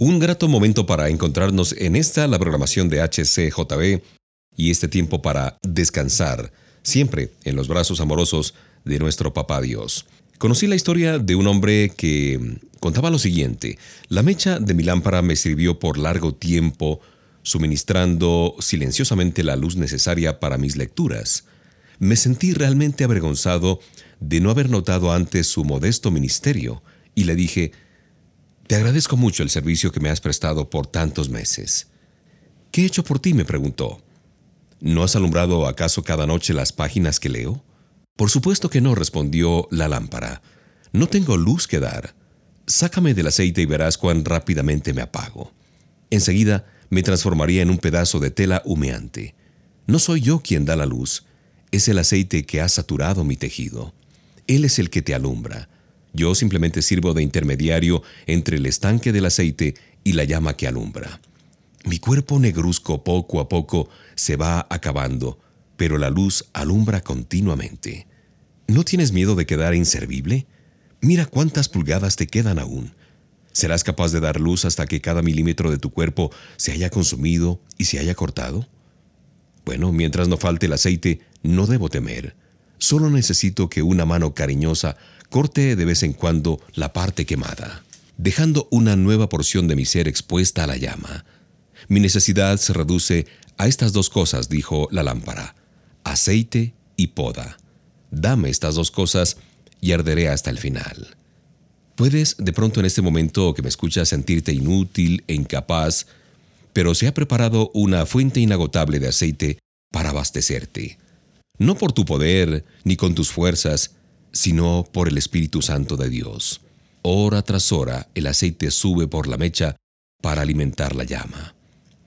Un grato momento para encontrarnos en esta, la programación de HCJB, y este tiempo para descansar, siempre en los brazos amorosos de nuestro Papá Dios. Conocí la historia de un hombre que contaba lo siguiente, la mecha de mi lámpara me sirvió por largo tiempo, suministrando silenciosamente la luz necesaria para mis lecturas. Me sentí realmente avergonzado de no haber notado antes su modesto ministerio, y le dije, te agradezco mucho el servicio que me has prestado por tantos meses. ¿Qué he hecho por ti? me preguntó. ¿No has alumbrado acaso cada noche las páginas que leo? Por supuesto que no, respondió la lámpara. No tengo luz que dar. Sácame del aceite y verás cuán rápidamente me apago. Enseguida me transformaría en un pedazo de tela humeante. No soy yo quien da la luz, es el aceite que ha saturado mi tejido. Él es el que te alumbra. Yo simplemente sirvo de intermediario entre el estanque del aceite y la llama que alumbra. Mi cuerpo negruzco poco a poco se va acabando, pero la luz alumbra continuamente. ¿No tienes miedo de quedar inservible? Mira cuántas pulgadas te quedan aún. ¿Serás capaz de dar luz hasta que cada milímetro de tu cuerpo se haya consumido y se haya cortado? Bueno, mientras no falte el aceite, no debo temer. Solo necesito que una mano cariñosa corte de vez en cuando la parte quemada, dejando una nueva porción de mi ser expuesta a la llama. Mi necesidad se reduce a estas dos cosas, dijo la lámpara, aceite y poda. Dame estas dos cosas y arderé hasta el final. Puedes de pronto en este momento que me escuchas sentirte inútil e incapaz, pero se ha preparado una fuente inagotable de aceite para abastecerte. No por tu poder ni con tus fuerzas, sino por el Espíritu Santo de Dios. Hora tras hora el aceite sube por la mecha para alimentar la llama.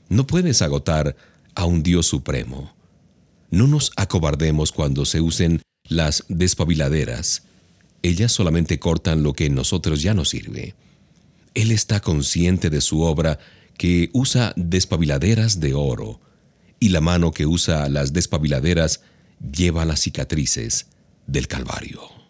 No puedes agotar a un Dios supremo. No nos acobardemos cuando se usen las despabiladeras. Ellas solamente cortan lo que en nosotros ya no sirve. Él está consciente de su obra que usa despabiladeras de oro, y la mano que usa las despabiladeras lleva las cicatrices del Calvario.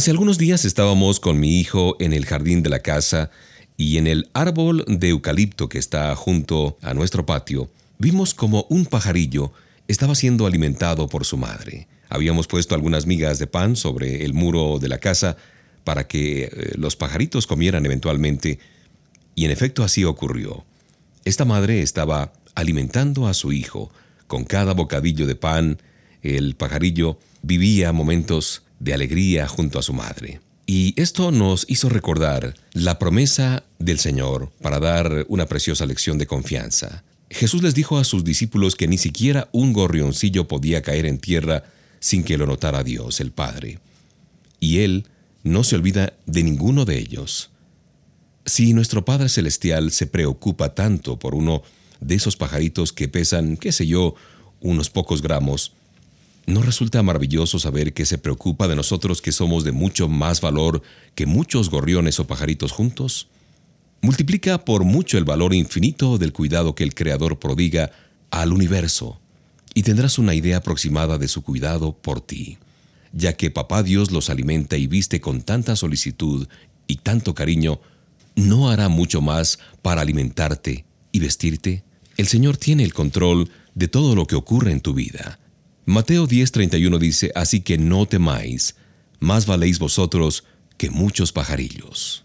Hace algunos días estábamos con mi hijo en el jardín de la casa y en el árbol de eucalipto que está junto a nuestro patio, vimos como un pajarillo estaba siendo alimentado por su madre. Habíamos puesto algunas migas de pan sobre el muro de la casa para que eh, los pajaritos comieran eventualmente, y en efecto así ocurrió. Esta madre estaba alimentando a su hijo con cada bocadillo de pan. El pajarillo vivía momentos de alegría junto a su madre. Y esto nos hizo recordar la promesa del Señor para dar una preciosa lección de confianza. Jesús les dijo a sus discípulos que ni siquiera un gorrioncillo podía caer en tierra sin que lo notara Dios, el Padre. Y Él no se olvida de ninguno de ellos. Si nuestro Padre Celestial se preocupa tanto por uno de esos pajaritos que pesan, qué sé yo, unos pocos gramos, ¿No resulta maravilloso saber que se preocupa de nosotros que somos de mucho más valor que muchos gorriones o pajaritos juntos? Multiplica por mucho el valor infinito del cuidado que el Creador prodiga al universo y tendrás una idea aproximada de su cuidado por ti, ya que Papá Dios los alimenta y viste con tanta solicitud y tanto cariño, ¿no hará mucho más para alimentarte y vestirte? El Señor tiene el control de todo lo que ocurre en tu vida Mateo 10:31 dice, Así que no temáis, más valéis vosotros que muchos pajarillos.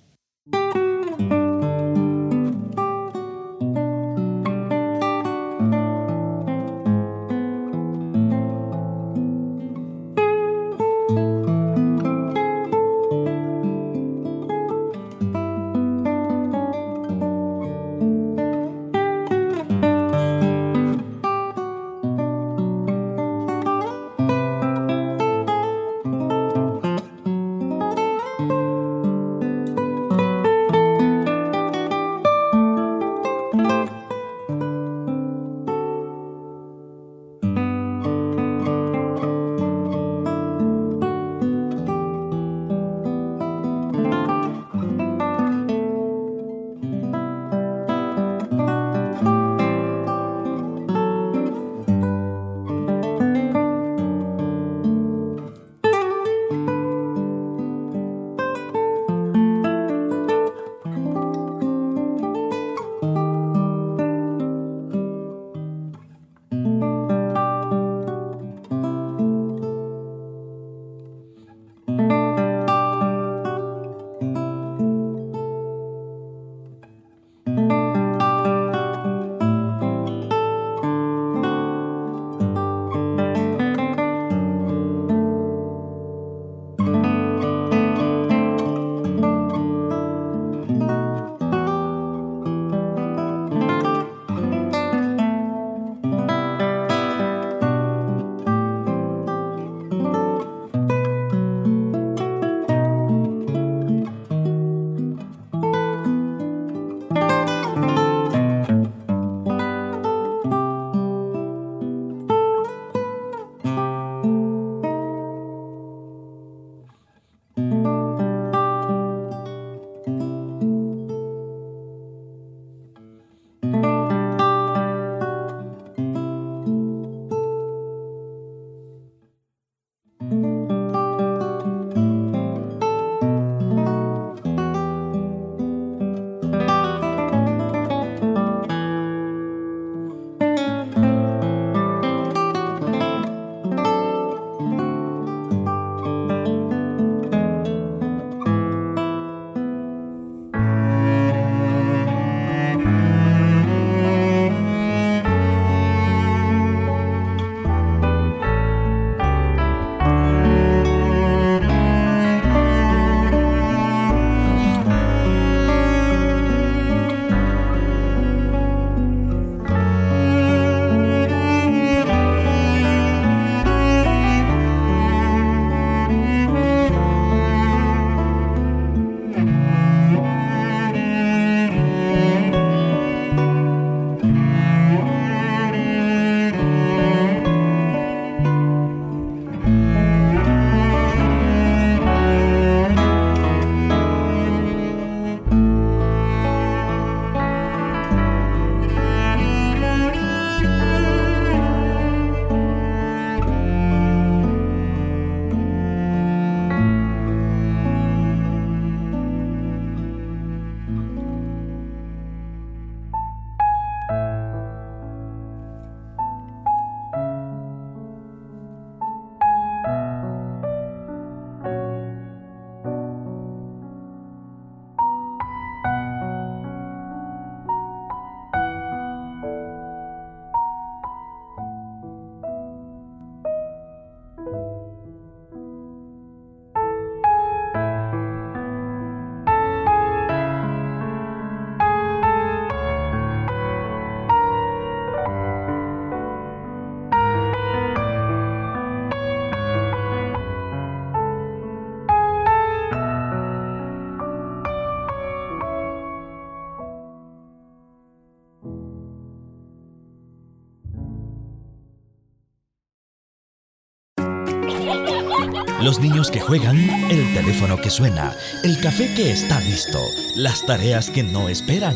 Los niños que juegan, el teléfono que suena, el café que está listo, las tareas que no esperan,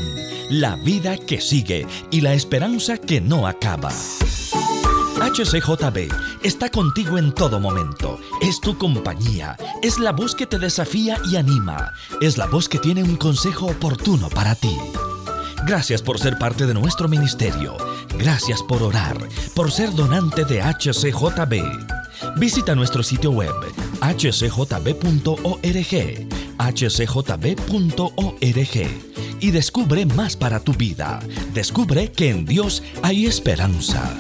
la vida que sigue y la esperanza que no acaba. HCJB está contigo en todo momento. Es tu compañía. Es la voz que te desafía y anima. Es la voz que tiene un consejo oportuno para ti. Gracias por ser parte de nuestro ministerio. Gracias por orar, por ser donante de HCJB. Visita nuestro sitio web hcjb.org, hcjb.org y descubre más para tu vida. Descubre que en Dios hay esperanza.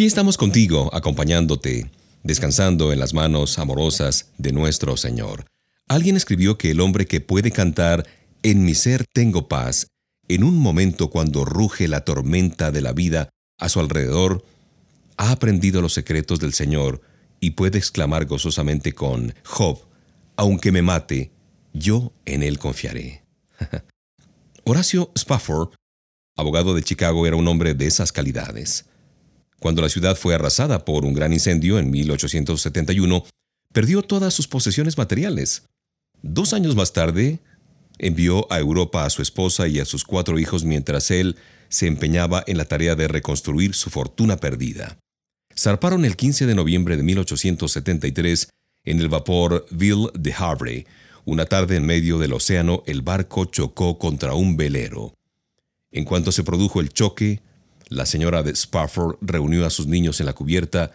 Aquí estamos contigo, acompañándote, descansando en las manos amorosas de nuestro Señor. Alguien escribió que el hombre que puede cantar En mi ser tengo paz, en un momento cuando ruge la tormenta de la vida a su alrededor, ha aprendido los secretos del Señor y puede exclamar gozosamente con Job, aunque me mate, yo en él confiaré. Horacio Spafford, abogado de Chicago, era un hombre de esas calidades. Cuando la ciudad fue arrasada por un gran incendio en 1871, perdió todas sus posesiones materiales. Dos años más tarde, envió a Europa a su esposa y a sus cuatro hijos mientras él se empeñaba en la tarea de reconstruir su fortuna perdida. Zarparon el 15 de noviembre de 1873 en el vapor Ville de Havre. Una tarde en medio del océano, el barco chocó contra un velero. En cuanto se produjo el choque, la señora de Spafford reunió a sus niños en la cubierta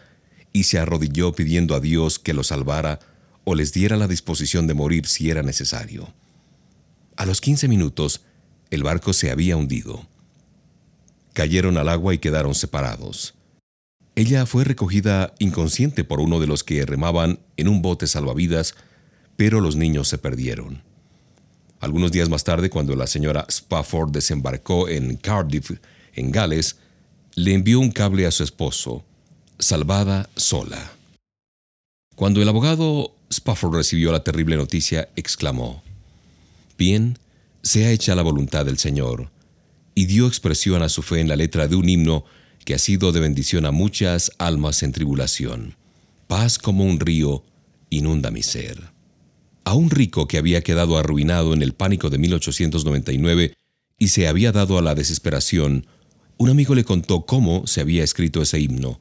y se arrodilló pidiendo a Dios que los salvara o les diera la disposición de morir si era necesario. A los 15 minutos, el barco se había hundido. Cayeron al agua y quedaron separados. Ella fue recogida inconsciente por uno de los que remaban en un bote salvavidas, pero los niños se perdieron. Algunos días más tarde, cuando la señora Spafford desembarcó en Cardiff, en Gales, le envió un cable a su esposo, salvada sola. Cuando el abogado Spafford recibió la terrible noticia, exclamó, Bien, sea hecha la voluntad del Señor, y dio expresión a su fe en la letra de un himno que ha sido de bendición a muchas almas en tribulación. Paz como un río inunda mi ser. A un rico que había quedado arruinado en el pánico de 1899 y se había dado a la desesperación, un amigo le contó cómo se había escrito ese himno.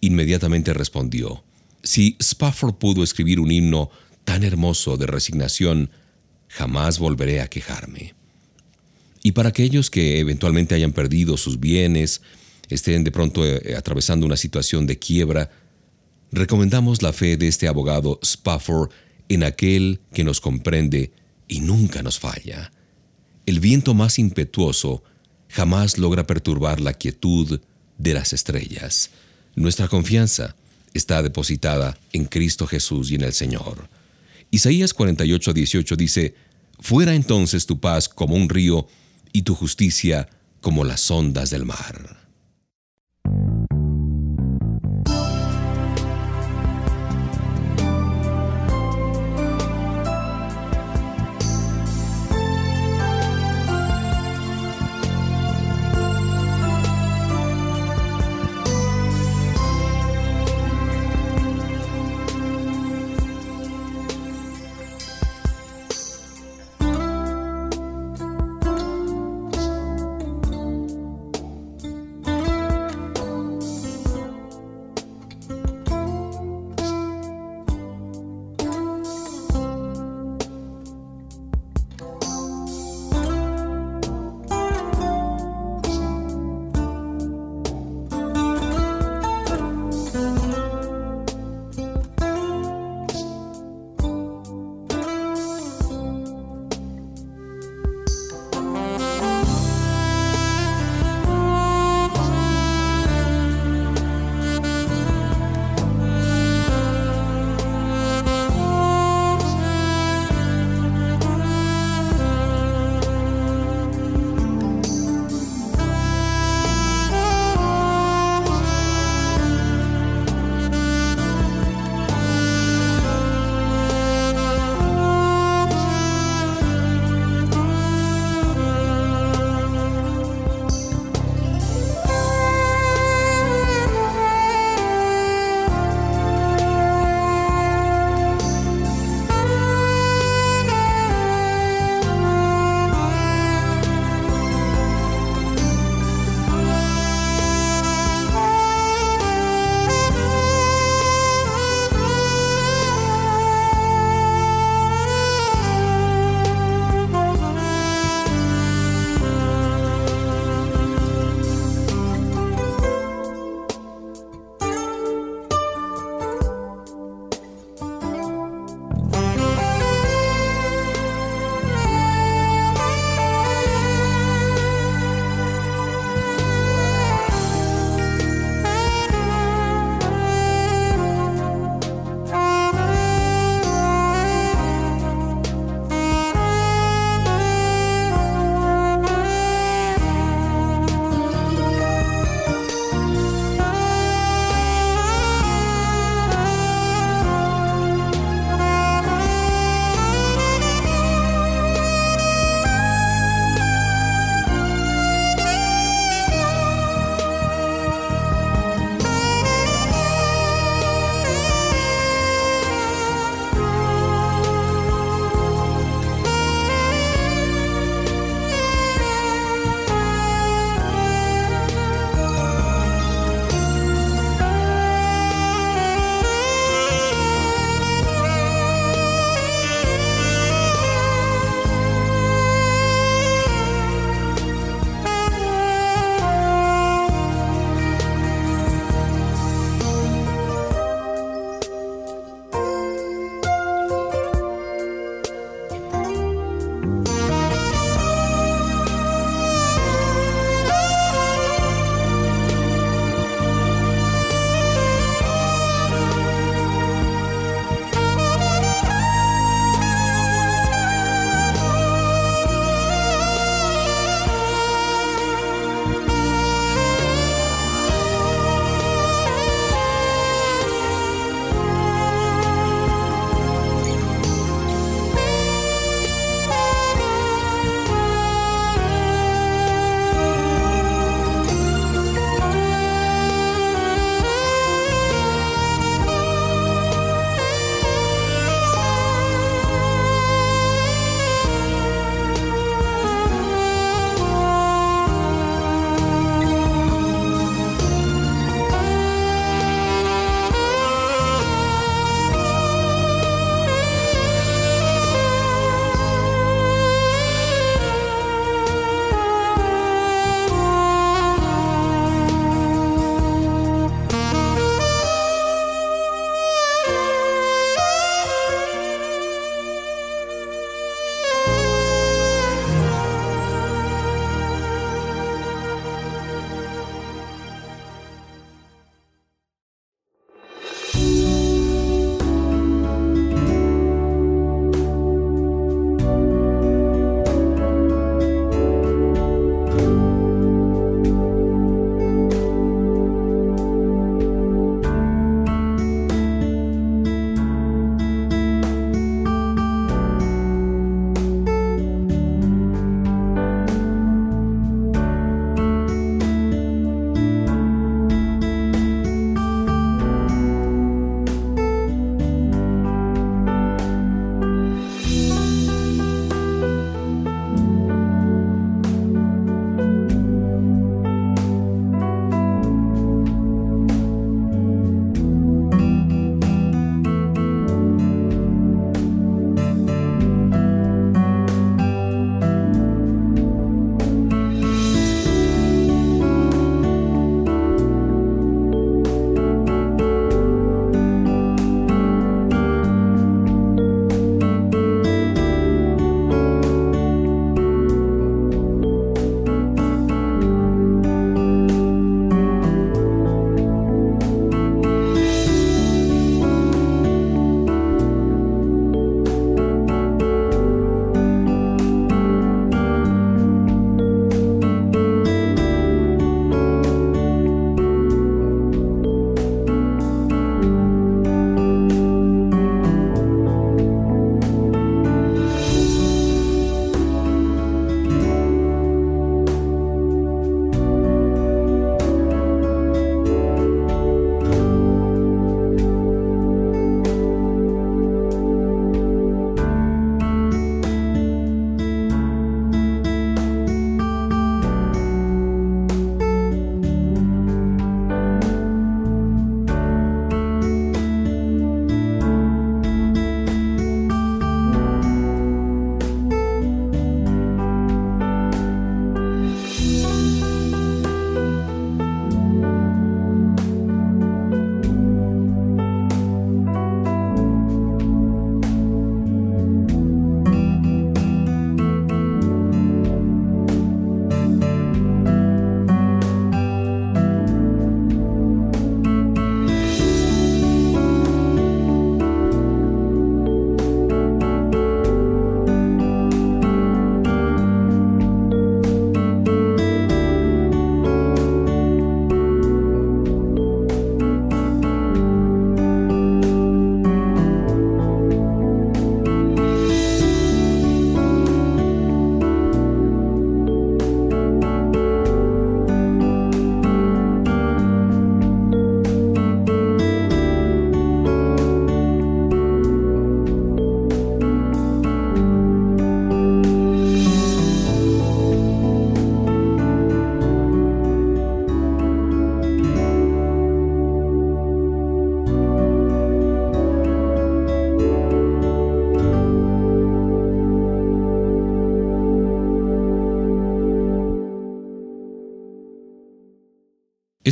Inmediatamente respondió, si Spafford pudo escribir un himno tan hermoso de resignación, jamás volveré a quejarme. Y para aquellos que eventualmente hayan perdido sus bienes, estén de pronto eh, atravesando una situación de quiebra, recomendamos la fe de este abogado Spafford en aquel que nos comprende y nunca nos falla. El viento más impetuoso jamás logra perturbar la quietud de las estrellas. Nuestra confianza está depositada en Cristo Jesús y en el Señor. Isaías 48, 18 dice, Fuera entonces tu paz como un río y tu justicia como las ondas del mar.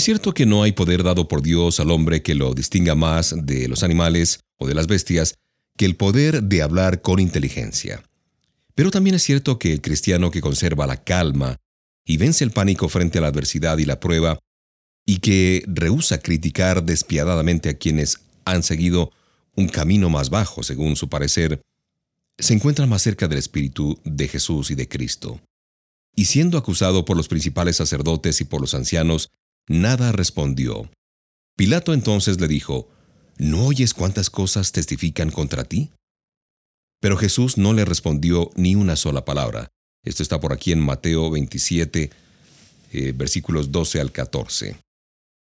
Es cierto que no hay poder dado por Dios al hombre que lo distinga más de los animales o de las bestias que el poder de hablar con inteligencia. Pero también es cierto que el cristiano que conserva la calma y vence el pánico frente a la adversidad y la prueba, y que rehúsa criticar despiadadamente a quienes han seguido un camino más bajo, según su parecer, se encuentra más cerca del Espíritu de Jesús y de Cristo. Y siendo acusado por los principales sacerdotes y por los ancianos, nada respondió. Pilato entonces le dijo, ¿No oyes cuántas cosas testifican contra ti? Pero Jesús no le respondió ni una sola palabra. Esto está por aquí en Mateo 27, eh, versículos 12 al 14.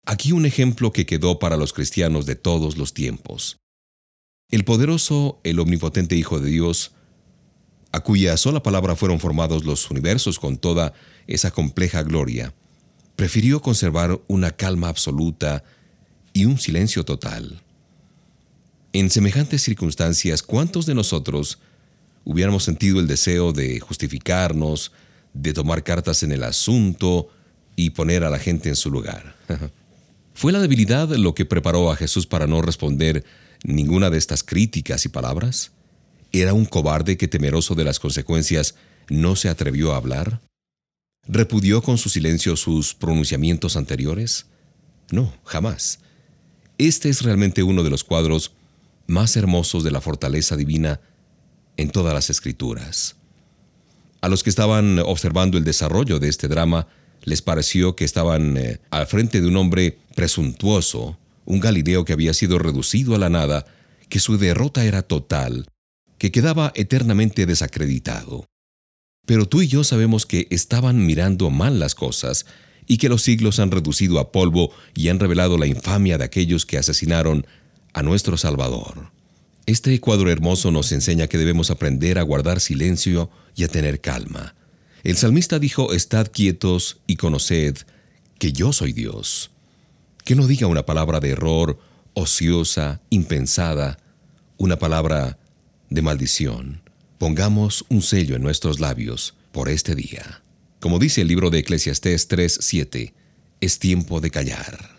Aquí un ejemplo que quedó para los cristianos de todos los tiempos. El poderoso, el omnipotente Hijo de Dios, a cuya sola palabra fueron formados los universos con toda esa compleja gloria, prefirió conservar una calma absoluta y un silencio total. En semejantes circunstancias, ¿cuántos de nosotros hubiéramos sentido el deseo de justificarnos, de tomar cartas en el asunto y poner a la gente en su lugar? ¿Fue la debilidad lo que preparó a Jesús para no responder ninguna de estas críticas y palabras? ¿Era un cobarde que temeroso de las consecuencias no se atrevió a hablar? ¿Repudió con su silencio sus pronunciamientos anteriores? No, jamás. Este es realmente uno de los cuadros más hermosos de la fortaleza divina en todas las escrituras. A los que estaban observando el desarrollo de este drama, les pareció que estaban eh, al frente de un hombre presuntuoso, un Galileo que había sido reducido a la nada, que su derrota era total, que quedaba eternamente desacreditado. Pero tú y yo sabemos que estaban mirando mal las cosas y que los siglos han reducido a polvo y han revelado la infamia de aquellos que asesinaron a nuestro Salvador. Este cuadro hermoso nos enseña que debemos aprender a guardar silencio y a tener calma. El salmista dijo, Estad quietos y conoced que yo soy Dios. Que no diga una palabra de error, ociosa, impensada, una palabra de maldición. Pongamos un sello en nuestros labios por este día. Como dice el libro de Eclesiastés 3:7, es tiempo de callar.